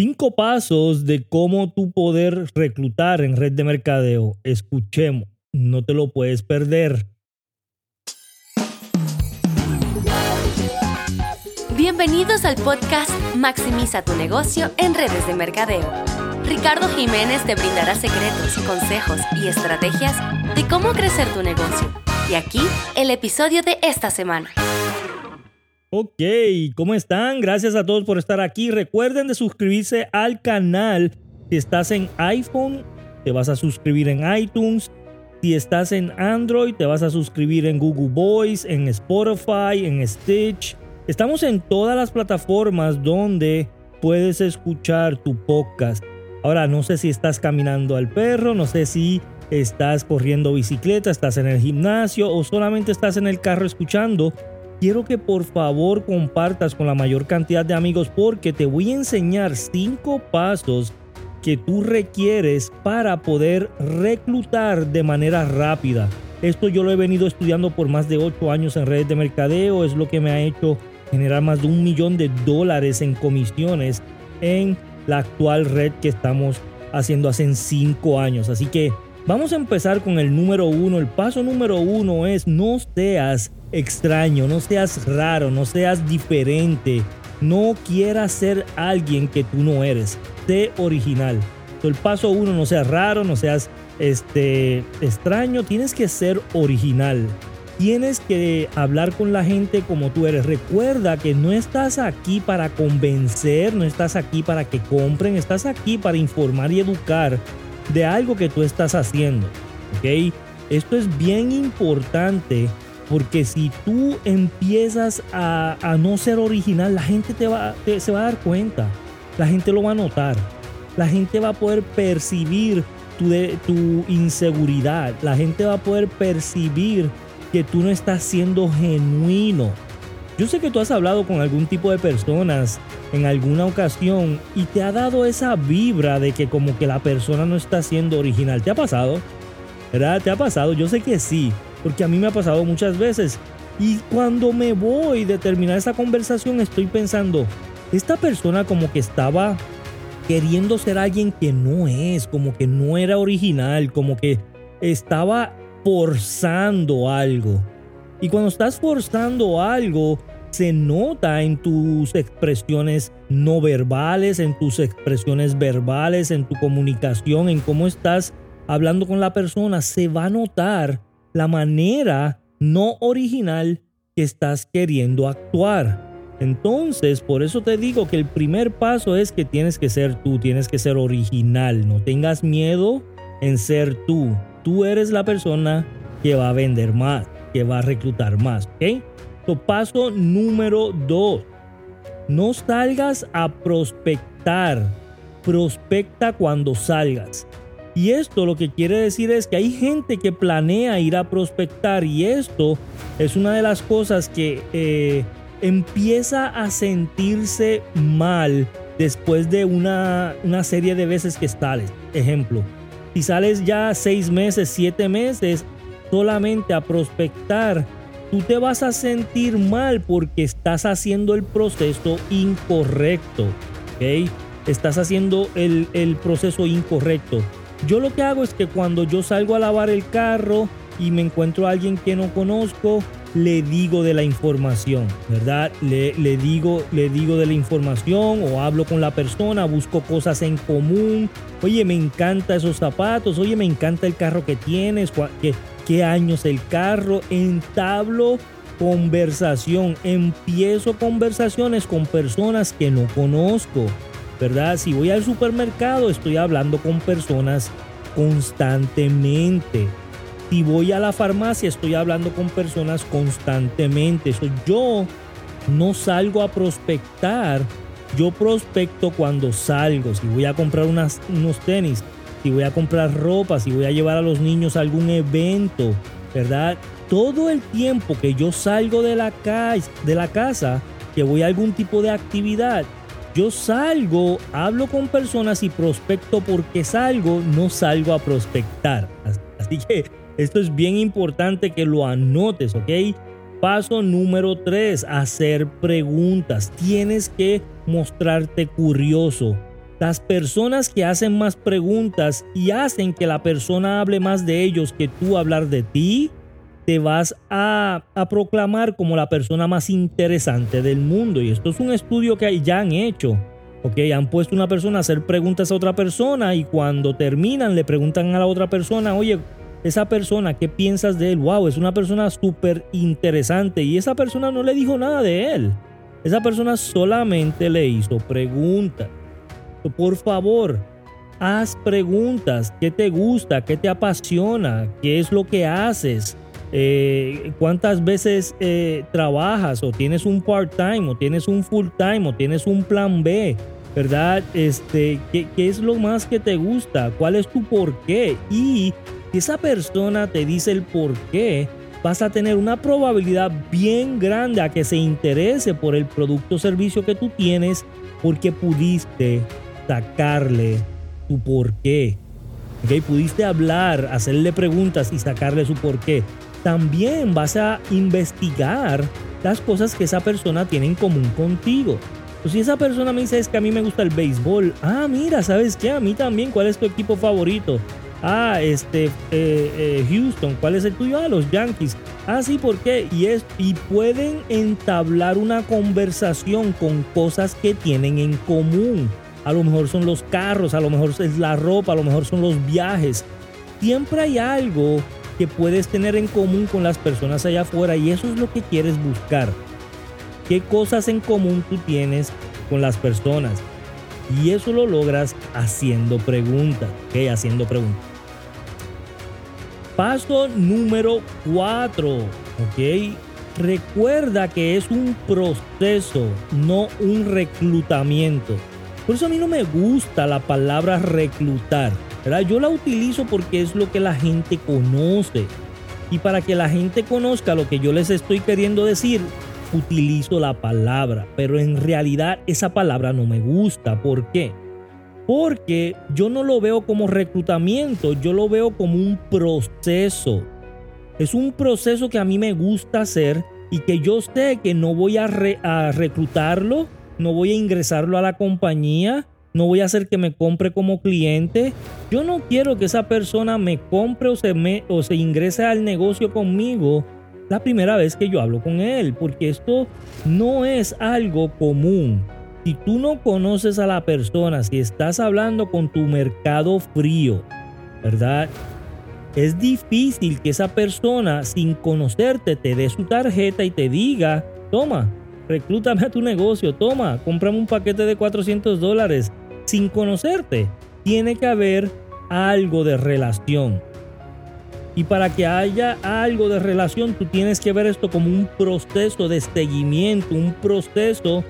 Cinco pasos de cómo tú poder reclutar en red de mercadeo. Escuchemos, no te lo puedes perder. Bienvenidos al podcast Maximiza tu negocio en redes de mercadeo. Ricardo Jiménez te brindará secretos, consejos y estrategias de cómo crecer tu negocio. Y aquí el episodio de esta semana. Ok, ¿cómo están? Gracias a todos por estar aquí. Recuerden de suscribirse al canal. Si estás en iPhone, te vas a suscribir en iTunes. Si estás en Android, te vas a suscribir en Google Voice, en Spotify, en Stitch. Estamos en todas las plataformas donde puedes escuchar tu podcast. Ahora, no sé si estás caminando al perro, no sé si estás corriendo bicicleta, estás en el gimnasio o solamente estás en el carro escuchando quiero que por favor compartas con la mayor cantidad de amigos porque te voy a enseñar cinco pasos que tú requieres para poder reclutar de manera rápida. Esto yo lo he venido estudiando por más de ocho años en redes de mercadeo, es lo que me ha hecho generar más de un millón de dólares en comisiones en la actual red que estamos haciendo hace cinco años. Así que vamos a empezar con el número uno. El paso número uno es no seas extraño, no seas raro, no seas diferente. No quieras ser alguien que tú no eres. Sé original. El paso uno, no seas raro, no seas este, extraño. Tienes que ser original. Tienes que hablar con la gente como tú eres. Recuerda que no estás aquí para convencer, no estás aquí para que compren, estás aquí para informar y educar de algo que tú estás haciendo. ¿Ok? Esto es bien importante porque si tú empiezas a, no ser original, la gente te va, se va a dar cuenta. La gente lo va a notar. La gente va a poder percibir tu, tu inseguridad. La gente va a poder percibir que tú no estás siendo genuino. Yo sé que tú has hablado con algún tipo de personas en alguna ocasión y te ha dado esa vibra de que como que la persona no está siendo original. ¿Te ha pasado? ¿Verdad? ¿Te ha pasado? Yo sé que sí porque a mí me ha pasado muchas veces. Y cuando me voy de terminar esa conversación estoy pensando, esta persona como que estaba queriendo ser alguien que no es, como que no era original, como que estaba forzando algo. Y cuando estás forzando algo, se nota en tus expresiones no verbales, en tus expresiones verbales, en tu comunicación, en cómo estás hablando con la persona, se va a notar la manera no original que estás queriendo actuar. Entonces, por eso te digo que el primer paso es que tienes que ser tú, tienes que ser original, no tengas miedo en ser tú. Tú eres la persona que va a vender más, que va a reclutar más, ¿ok? paso número dos, no salgas a prospectar, prospecta cuando salgas. Y esto lo que quiere decir es que hay gente que planea ir a prospectar y esto es una de las cosas que eh, empieza a sentirse mal después de una, una serie de veces que sales. Ejemplo, si sales ya seis meses, siete meses solamente a prospectar, tú te vas a sentir mal porque estás haciendo el proceso incorrecto. ¿ok? Estás haciendo el, el proceso incorrecto. Yo lo que hago es que cuando yo salgo a lavar el carro y me encuentro a alguien que no conozco, le digo de la información, ¿verdad? Le, digo, le digo de la información o hablo con la persona, busco cosas en común. Oye, me encanta esos zapatos, oye, me encanta el carro que tienes, qué, qué años el carro. Entablo conversación, empiezo conversaciones con personas que no conozco. ¿Verdad? Si voy al supermercado, estoy hablando con personas constantemente. Si voy a la farmacia, estoy hablando con personas constantemente. yo no salgo a prospectar. Yo prospecto cuando salgo. Si voy a comprar unas, unos tenis, si voy a comprar ropa, si voy a llevar a los niños a algún evento, ¿verdad? Todo el tiempo que yo salgo de la, de la casa, que voy a algún tipo de actividad, yo salgo, hablo con personas y prospecto porque salgo, no salgo a prospectar. Así que esto es bien importante que lo anotes, ¿ok? Paso número 3, hacer preguntas. Tienes que mostrarte curioso. Las personas que hacen más preguntas y hacen que la persona hable más de ellos que tú hablar de ti, te vas a, proclamar como la persona más interesante del mundo. Y esto es un estudio que ya han hecho. Han puesto una persona a hacer preguntas a otra persona y cuando terminan le preguntan a la otra persona, oye, esa persona, ¿qué piensas de él? Wow, es una persona súper interesante y esa persona no le dijo nada de él. Esa persona solamente le hizo preguntas. Por favor, haz preguntas. ¿Qué te gusta? ¿Qué te apasiona? ¿Qué es lo que haces? Eh, ¿Cuántas veces eh, trabajas? ¿O tienes un part-time? ¿O tienes un full-time? ¿O tienes un plan B? ¿Verdad? Este, ¿qué, ¿Qué es lo más que te gusta? ¿Cuál es tu por qué? Y si esa persona te dice el por qué, vas a tener una probabilidad bien grande a que se interese por el producto o servicio que tú tienes porque pudiste sacarle tu por qué. Pudiste hablar, hacerle preguntas y sacarle su por qué. También vas a investigar las cosas que esa persona tiene en común contigo. Si esa persona me dice es que a mí me gusta el béisbol, ah, mira, ¿sabes qué? A mí también, ¿cuál es tu equipo favorito? Ah, este, eh, eh, Houston, ¿cuál es el tuyo? Ah, los Yankees. Ah, sí, ¿por qué? Y, es, y pueden entablar una conversación con cosas que tienen en común. A lo mejor son los carros, a lo mejor es la ropa, a lo mejor son los viajes. Siempre hay algo que puedes tener en común con las personas allá afuera y eso es lo que quieres buscar. ¿Qué cosas en común tú tienes con las personas? Y eso lo logras haciendo preguntas, ¿ok? Haciendo preguntas. Paso número 4, ¿ok? Recuerda que es un proceso, no un reclutamiento. Por eso a mí no me gusta la palabra reclutar. Yo la utilizo porque es lo que la gente conoce. Y para que la gente conozca lo que yo les estoy queriendo decir, utilizo la palabra, pero en realidad esa palabra no me gusta. ¿Por qué? Porque yo no lo veo como reclutamiento, yo lo veo como un proceso. Es un proceso que a mí me gusta hacer y que yo sé que no voy a, reclutarlo, no voy a ingresarlo a la compañía, no voy a hacer que me compre como cliente. Yo no quiero que esa persona me compre o se, me, o se ingrese al negocio conmigo la primera vez que yo hablo con él, porque esto no es algo común. Si tú no conoces a la persona, si estás hablando con tu mercado frío, ¿verdad? Es difícil que esa persona sin conocerte te dé su tarjeta y te diga, toma, reclútame a tu negocio, toma, cómprame un paquete de 400 dólares. Sin conocerte, tiene que haber algo de relación. Y para que haya algo de relación, tú tienes que ver esto como un proceso de seguimiento, un proceso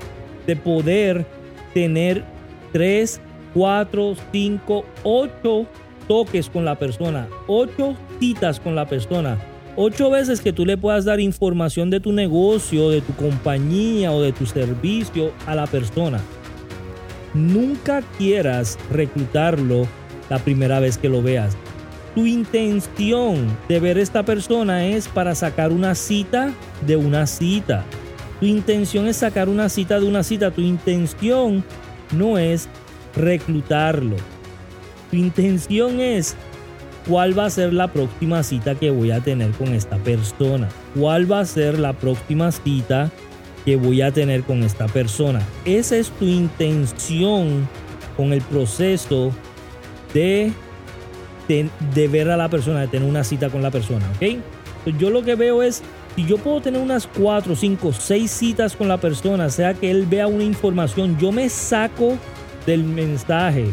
de poder tener 3, 4, 5, 8 toques con la persona, 8 citas con la persona, 8 veces que tú le puedas dar información de tu negocio, de tu compañía o de tu servicio a la persona. Nunca quieras reclutarlo la primera vez que lo veas tu intención de ver a esta persona es para sacar una cita de una cita. Tu intención es sacar una cita de una cita. Tu intención no es reclutarlo. Tu intención es cuál va a ser la próxima cita que voy a tener con esta persona. ¿Cuál va a ser la próxima cita que voy a tener con esta persona? Esa es tu intención con el proceso de de, ver a la persona, de tener una cita con la persona, ¿ok? yo lo que veo es, si yo puedo tener unas 4, 5, 6 citas con la persona, sea que él vea una información, yo me saco del mensaje.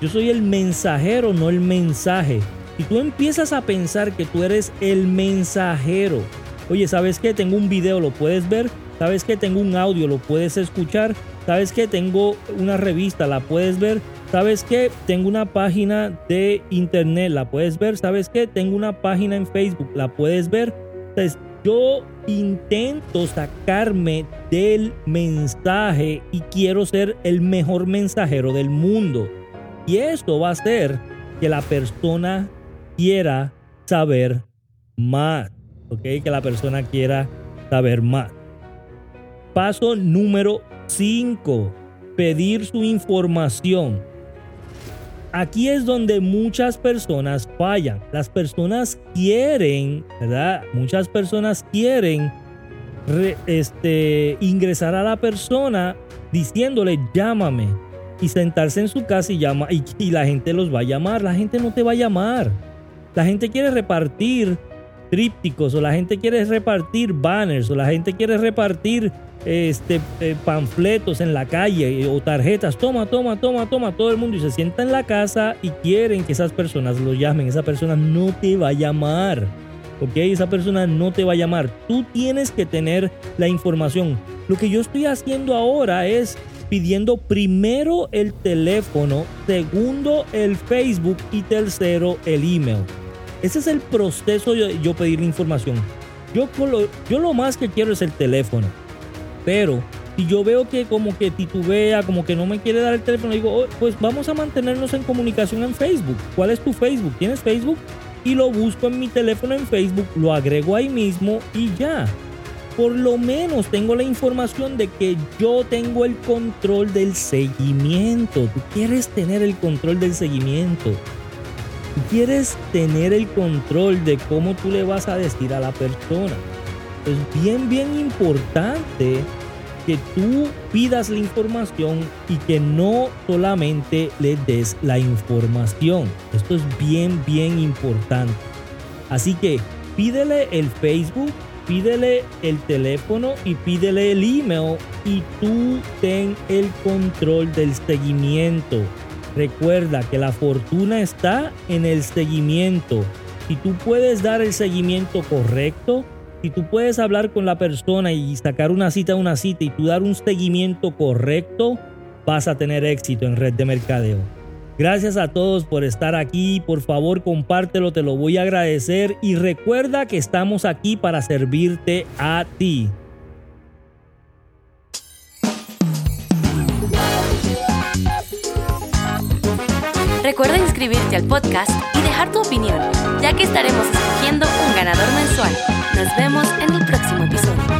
Yo soy el mensajero, no el mensaje. Si tú empiezas a pensar que tú eres el mensajero, oye, ¿sabes qué? Tengo un video, lo puedes ver. ¿Sabes qué? Tengo un audio, lo puedes escuchar. ¿Sabes qué? Tengo una revista, la puedes ver. ¿Sabes qué? Tengo una página de internet, la puedes ver. ¿Sabes qué? Tengo una página en Facebook, la puedes ver. Entonces, yo intento sacarme del mensaje y quiero ser el mejor mensajero del mundo. Y esto va a hacer que la persona quiera saber más. ¿Ok? Que la persona quiera saber más. Paso número 5 pedir su información. Aquí es donde muchas personas fallan. Las personas quieren, ¿verdad? Muchas personas quieren este, ingresar a la persona diciéndole llámame y sentarse en su casa y llama y, y la gente los va a llamar. La gente no te va a llamar. La gente quiere repartir trípticos o la gente quiere repartir banners o la gente quiere repartir este, eh, panfletos en la calle o tarjetas, toma, toma, toma, toma, todo el mundo y se sienta en la casa y quieren que esas personas lo llamen. Esa persona no te va a llamar. ¿Ok? Esa persona no te va a llamar. Tú tienes que tener la información. Lo que yo estoy haciendo ahora es pidiendo primero el teléfono, segundo el Facebook y tercero el email. Ese es el proceso de yo pedir información. Yo, yo lo más que quiero es el teléfono. Pero si yo veo que como que titubea, como que no me quiere dar el teléfono, digo, oh, pues vamos a mantenernos en comunicación en Facebook. ¿Cuál es tu Facebook? ¿Tienes Facebook? Y lo busco en mi teléfono en Facebook, lo agrego ahí mismo y ya. Por lo menos tengo la información de que yo tengo el control del seguimiento. Tú quieres tener el control del seguimiento. Tú quieres tener el control de cómo tú le vas a decir a la persona es bien, bien importante que tú pidas la información y que no solamente le des la información. Esto es bien, bien importante. Así que pídele el Facebook, pídele el teléfono y pídele el email y tú ten el control del seguimiento. Recuerda que la fortuna está en el seguimiento. Si tú puedes dar el seguimiento correcto, si tú puedes hablar con la persona y sacar una cita a una cita y tú dar un seguimiento correcto, vas a tener éxito en red de mercadeo. Gracias a todos por estar aquí. Por favor, compártelo, te lo voy a agradecer. Y recuerda que estamos aquí para servirte a ti. Recuerda inscribirte al podcast y dejar tu opinión, ya que estaremos escogiendo un ganador mensual. Nos vemos en el próximo episodio.